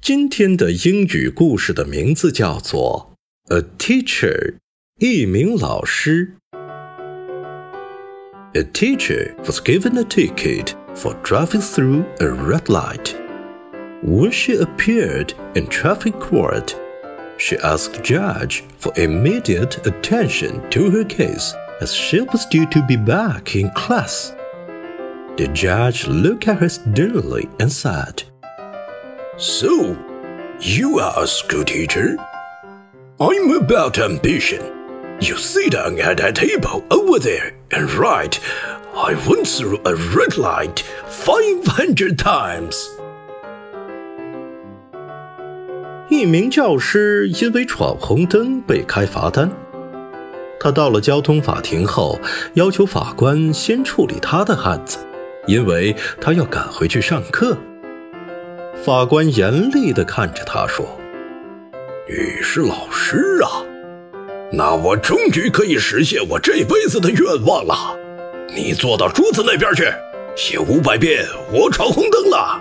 今天的英语故事的名字叫做《A Teacher》，一名老师。A teacher was given a ticket for driving through a red light. When she appeared in traffic court, she asked judge for immediate attention to her case as she was due to be back in class. The judge looked at her sternly and said, so, you are a school teacher? I'm about ambition. You sit down at that table over there and write, I went through a red light 500 times. 一名教师因为闯红灯被开罚单。他到了交通法庭后，要求法官先处理他的案子，因为他要赶回去上课。 法官严厉地看着他说：“你是老师啊，那我终于可以实现我这辈子的愿望了。你坐到桌子那边去，写五百遍‘我闯红灯了’。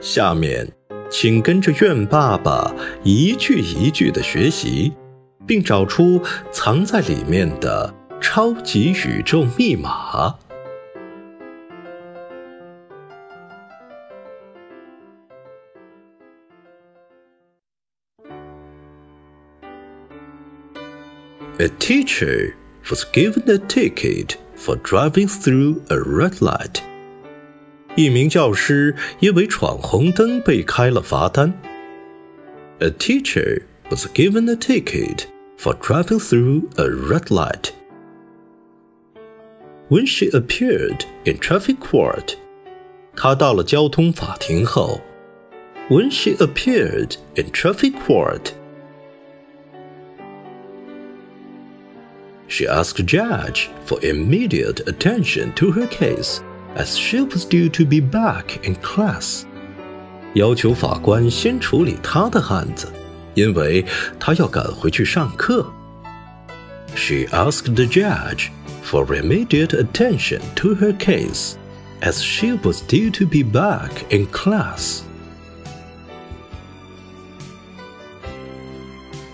下面，请跟着愿爸爸一句一句的学习，并找出藏在里面的超级宇宙密码。” A teacher was given a ticket for driving through a red light. 一名教师因为闯红灯被开了罚单。A teacher was given a ticket for driving through a red light. When she appeared in traffic court, 她到了交通法庭后。When she appeared in traffic court, she asked judge for immediate attention to her case as she was due to be back in class. 要求法官先处理她的案子，因为她要赶回去上课。She asked the judge for immediate attention to her case as she was due to be back in class.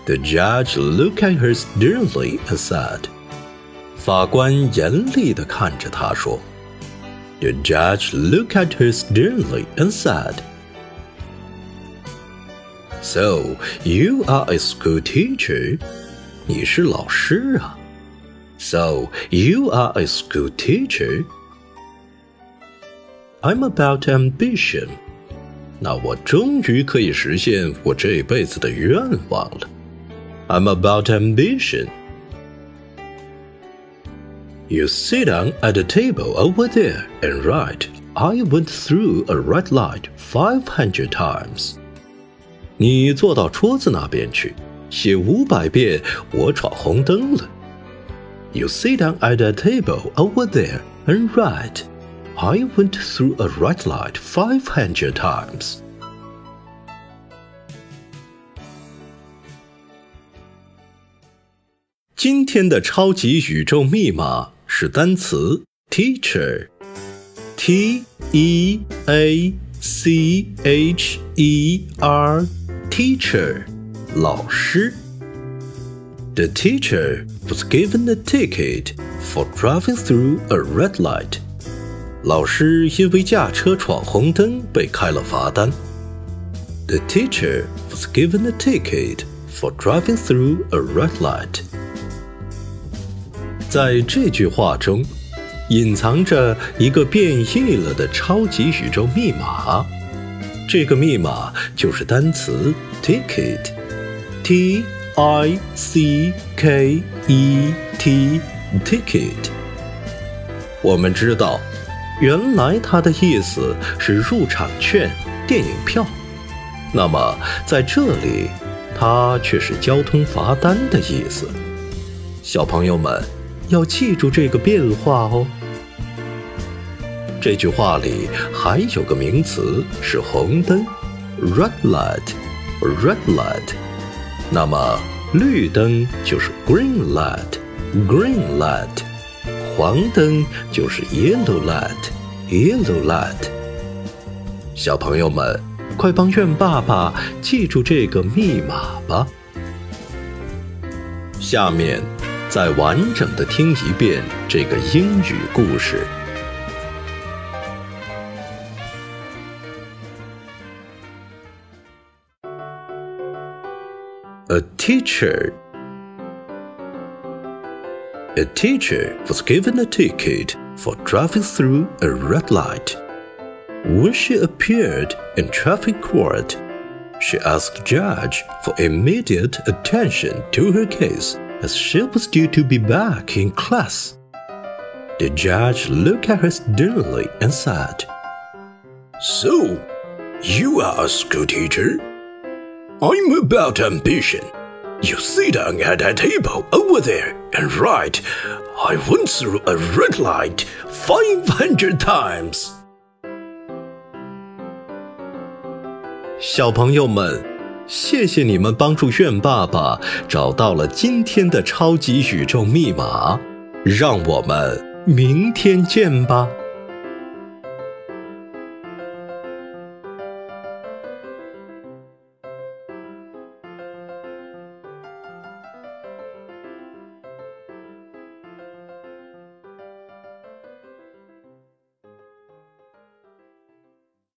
The judge looked at her sternly and said, 法官严厉地看着他说：“The judge looked at her sternly and said, So you are a school teacher? 你是老师啊。So you are a school teacher? I'm about ambition. 那我终于可以实现我这辈子的愿望了。I'm about ambition. You sit down at the table over there and write, I went through a red light 500 times. 你坐到桌子那边去，写五百遍我闯红灯了。You sit down at the table over there and write, I went through a red light 500 times. 今天的超级宇宙密码 是单词 teacher，T E A C H E R，teacher，老师。The teacher was given a ticket for driving through a red light。老师因为驾车闯红灯被开了罚单。 The teacher was given a ticket for driving through a red light. 在这句话中，隐藏着一个变异了的超级宇宙密码。这个密码就是单词 ticket，t i c k e t，ticket。我们知道，原来它的意思是入场券、电影票。那么在这里，它却是交通罚单的意思。小朋友们。要记住这个变化哦。这句话里还有个名词是红灯，red light，red light。那么绿灯就是 green light，green light。黄灯就是 yellow light，yellow light。小朋友们，快帮愿爸爸记住这个密码吧。下面。再完整的听一遍这个英语故事。A teacher. A teacher was given a ticket for driving through a red light. When she appeared in traffic court, she asked the judge for immediate attention to her case as she was due to be back in class. The judge looked at her sternly and said, So, you are a school teacher? I'm about ambition. You sit down at that table over there and write, I went through a red light 500 times. 小朋友们。 谢谢你们帮助愿爸爸找到了今天的超级宇宙密码，让我们明天见吧。